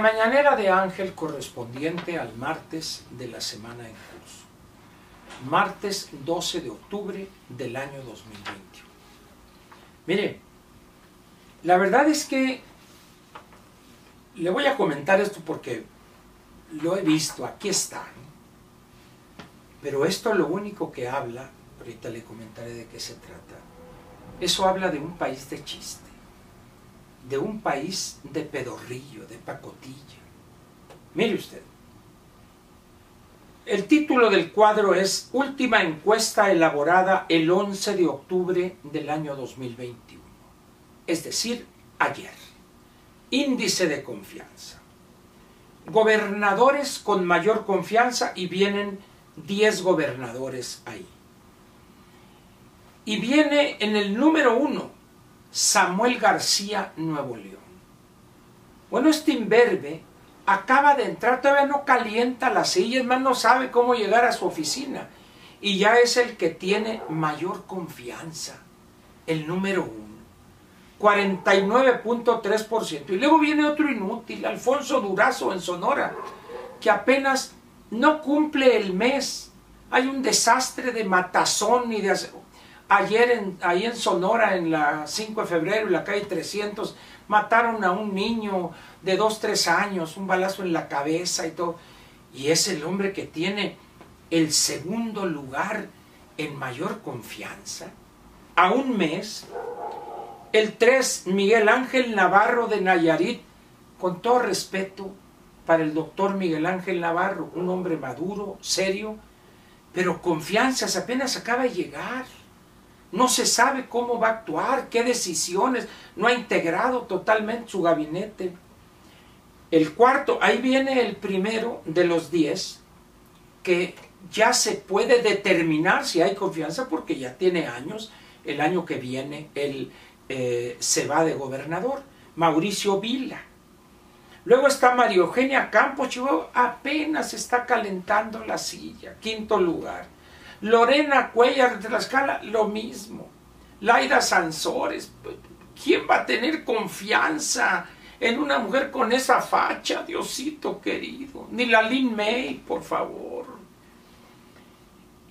La mañanera de Ángel correspondiente al martes de la semana en curso. Martes 12 de octubre del año 2021. Mire, la verdad es que le voy a comentar esto porque lo he visto, aquí está. Pero esto lo único que habla, ahorita le comentaré de qué se trata, eso habla de un país de chiste, de un país de pedorrillo, de pacotilla. Mire usted, el título del cuadro es Última encuesta elaborada el 11 de octubre del año 2021, es decir, ayer. Índice de confianza. Gobernadores con mayor confianza y vienen 10 gobernadores ahí. Y viene en el número uno Samuel García Nuevo León. Bueno, este imberbe acaba de entrar, todavía no calienta la silla, más, no sabe cómo llegar a su oficina. Y ya es el que tiene mayor confianza, el número uno. 49.3%. Y luego viene otro inútil, Alfonso Durazo en Sonora, que apenas no cumple el mes. Hay un desastre de matazón y de... Ayer en, ahí en Sonora, en la 5 de febrero, en la calle 300, mataron a un niño de 2, 3 años, un balazo en la cabeza y todo. Y es el hombre que tiene el segundo lugar en mayor confianza. A un mes, el 3, Miguel Ángel Navarro de Nayarit, con todo respeto para el doctor Miguel Ángel Navarro, un hombre maduro, serio, pero confianzas apenas acaba de llegar. No se sabe cómo va a actuar, qué decisiones, no ha integrado totalmente su gabinete. El cuarto, ahí viene el primero de los diez, que ya se puede determinar si hay confianza porque ya tiene años, el año que viene él eh, se va de gobernador, Mauricio Vila. Luego está María Eugenia Campos, apenas está calentando la silla, quinto lugar. Lorena Cuellar de la Escala, lo mismo. Laida Sansores, ¿quién va a tener confianza en una mujer con esa facha, Diosito querido? Ni la Lin May, por favor.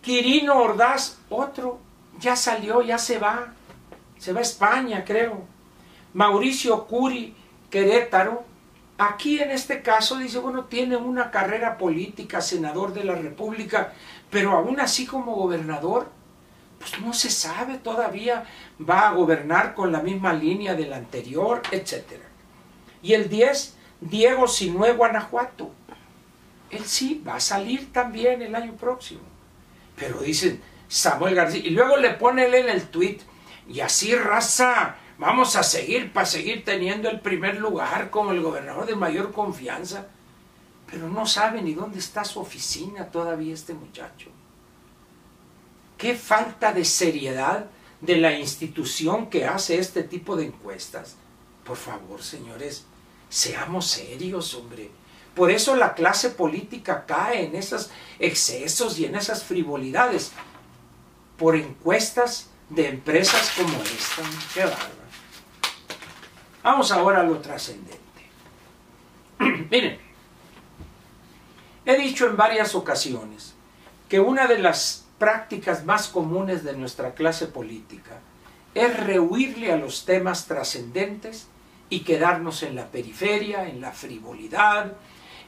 Quirino Ordaz, otro, ya salió, ya se va. Se va a España, creo. Mauricio Curi, Querétaro, Aquí en este caso dice, bueno, tiene una carrera política, senador de la República, pero aún así como gobernador, pues no se sabe todavía, va a gobernar con la misma línea del anterior, etc. Y el 10, Diego Sinue, Guanajuato. Él sí va a salir también el año próximo. Pero dicen Samuel García, y luego le pone él en el tweet, y así raza, Vamos a seguir para seguir teniendo el primer lugar como el gobernador de mayor confianza. Pero no sabe ni dónde está su oficina todavía este muchacho. Qué falta de seriedad de la institución que hace este tipo de encuestas. Por favor, señores, seamos serios, hombre. Por eso la clase política cae en esos excesos y en esas frivolidades. Por encuestas de empresas como esta. Qué bárbaro. Vamos ahora a lo trascendente. Miren, he dicho en varias ocasiones que una de las prácticas más comunes de nuestra clase política es rehuirle a los temas trascendentes y quedarnos en la periferia, en la frivolidad,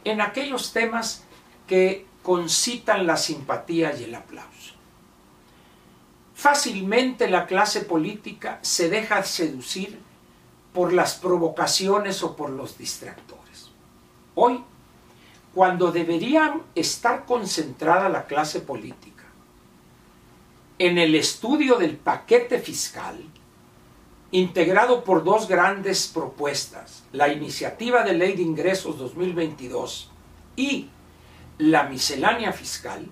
en aquellos temas que concitan la simpatía y el aplauso. Fácilmente la clase política se deja seducir por las provocaciones o por los distractores. Hoy, cuando debería estar concentrada la clase política en el estudio del paquete fiscal, integrado por dos grandes propuestas, la iniciativa de ley de ingresos 2022 y la miscelánea fiscal,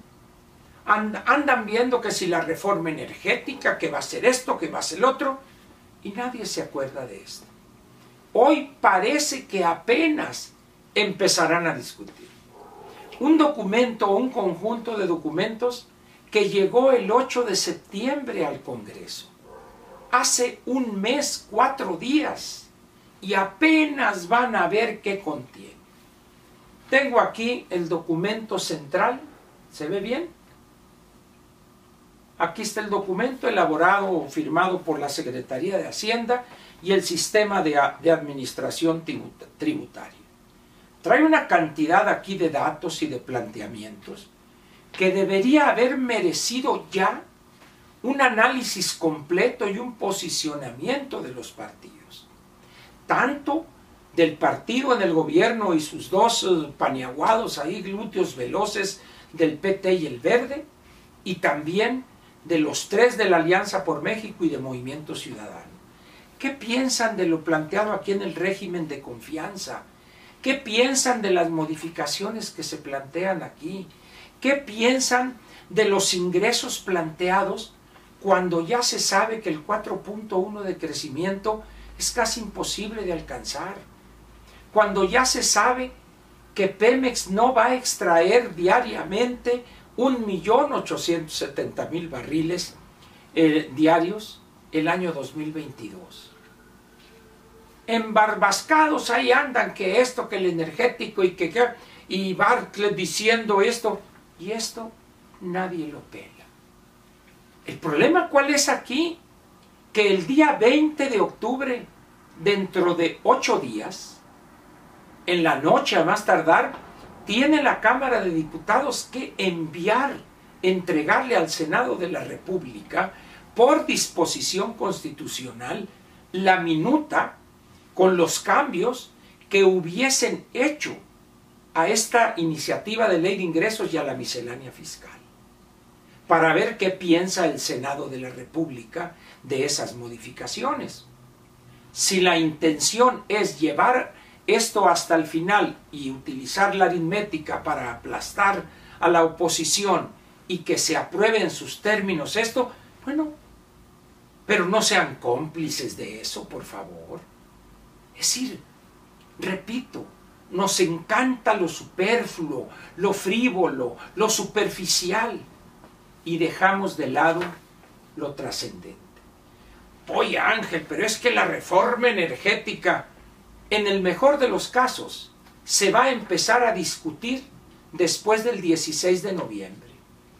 andan viendo que si la reforma energética, que va a ser esto, que va a ser el otro, y nadie se acuerda de esto. Hoy parece que apenas empezarán a discutir. Un documento o un conjunto de documentos que llegó el 8 de septiembre al Congreso. Hace un mes, cuatro días. Y apenas van a ver qué contiene. Tengo aquí el documento central, ¿se ve bien? Aquí está el documento elaborado o firmado por la Secretaría de Hacienda y el sistema de, de administración tributaria. Trae una cantidad aquí de datos y de planteamientos que debería haber merecido ya un análisis completo y un posicionamiento de los partidos. Tanto del partido en el gobierno y sus dos eh, paniaguados ahí, glúteos veloces del PT y el Verde, y también de los tres de la Alianza por México y de Movimiento Ciudadano. ¿Qué piensan de lo planteado aquí en el régimen de confianza? ¿Qué piensan de las modificaciones que se plantean aquí? ¿Qué piensan de los ingresos planteados cuando ya se sabe que el 4.1 de crecimiento es casi imposible de alcanzar? Cuando ya se sabe que Pemex no va a extraer diariamente 1.870.000 barriles eh, diarios el año 2022. Embarbascados ahí andan que esto, que el energético y que, y Bartlett diciendo esto y esto nadie lo pela. El problema cuál es aquí? Que el día 20 de octubre, dentro de ocho días, en la noche a más tardar, tiene la Cámara de Diputados que enviar, entregarle al Senado de la República, por disposición constitucional, la minuta con los cambios que hubiesen hecho a esta iniciativa de ley de ingresos y a la miscelánea fiscal, para ver qué piensa el Senado de la República de esas modificaciones. Si la intención es llevar esto hasta el final y utilizar la aritmética para aplastar a la oposición y que se apruebe en sus términos esto, bueno, pero no sean cómplices de eso, por favor. Es decir, repito, nos encanta lo superfluo, lo frívolo, lo superficial y dejamos de lado lo trascendente. Oye Ángel, pero es que la reforma energética, en el mejor de los casos, se va a empezar a discutir después del 16 de noviembre.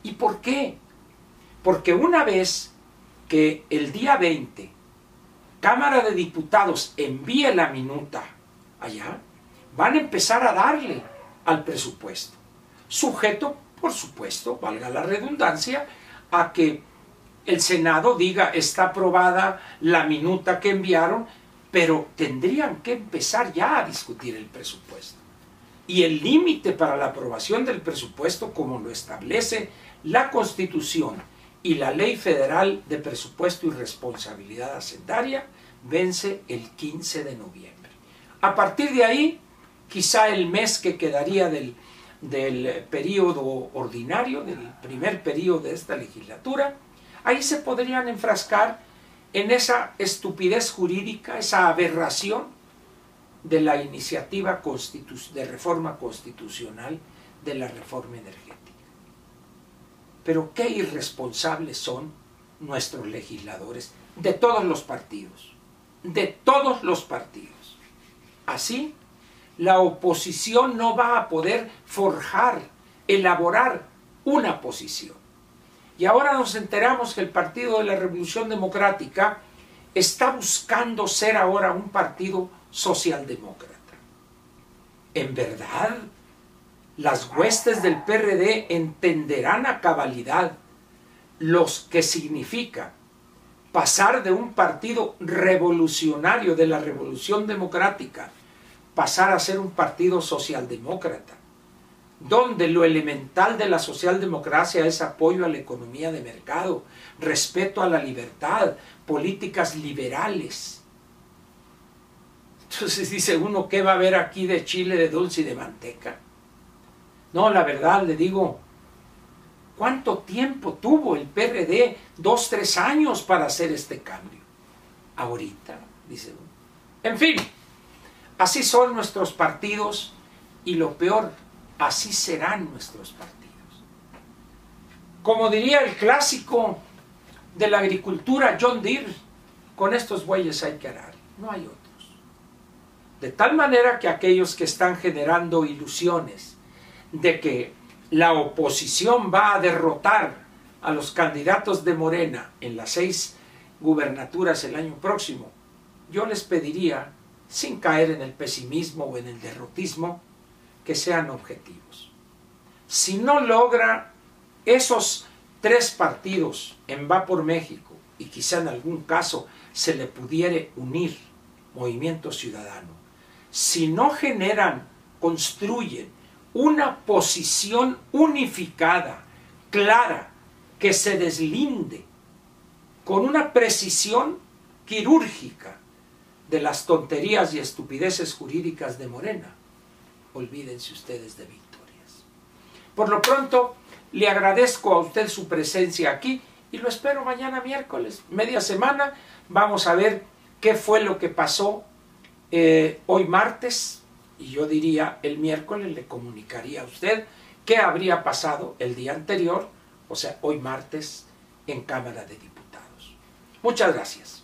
¿Y por qué? Porque una vez que el día 20 Cámara de Diputados envíe la minuta allá, van a empezar a darle al presupuesto. Sujeto, por supuesto, valga la redundancia, a que el Senado diga está aprobada la minuta que enviaron, pero tendrían que empezar ya a discutir el presupuesto. Y el límite para la aprobación del presupuesto, como lo establece la Constitución y la Ley Federal de Presupuesto y Responsabilidad Hacendaria, vence el 15 de noviembre. A partir de ahí, quizá el mes que quedaría del, del periodo ordinario, del primer periodo de esta legislatura, ahí se podrían enfrascar en esa estupidez jurídica, esa aberración de la iniciativa de reforma constitucional de la reforma energética. Pero qué irresponsables son nuestros legisladores de todos los partidos, de todos los partidos. Así la oposición no va a poder forjar, elaborar una posición. Y ahora nos enteramos que el Partido de la Revolución Democrática está buscando ser ahora un partido socialdemócrata. ¿En verdad? Las huestes del PRD entenderán a cabalidad los que significa pasar de un partido revolucionario de la Revolución Democrática pasar a ser un partido socialdemócrata, donde lo elemental de la socialdemocracia es apoyo a la economía de mercado, respeto a la libertad, políticas liberales. Entonces dice uno, ¿qué va a haber aquí de chile, de dulce y de manteca? No, la verdad le digo, ¿cuánto tiempo tuvo el PRD? Dos, tres años para hacer este cambio. Ahorita, dice uno. En fin, Así son nuestros partidos y lo peor, así serán nuestros partidos. Como diría el clásico de la agricultura John Deere, con estos bueyes hay que arar, no hay otros. De tal manera que aquellos que están generando ilusiones de que la oposición va a derrotar a los candidatos de Morena en las seis gubernaturas el año próximo, yo les pediría, sin caer en el pesimismo o en el derrotismo, que sean objetivos. Si no logra esos tres partidos en Va por México, y quizá en algún caso se le pudiere unir Movimiento Ciudadano, si no generan, construyen una posición unificada, clara, que se deslinde con una precisión quirúrgica de las tonterías y estupideces jurídicas de Morena, olvídense ustedes de victorias. Por lo pronto, le agradezco a usted su presencia aquí y lo espero mañana miércoles, media semana. Vamos a ver qué fue lo que pasó eh, hoy martes y yo diría el miércoles le comunicaría a usted qué habría pasado el día anterior, o sea, hoy martes en Cámara de Diputados. Muchas gracias.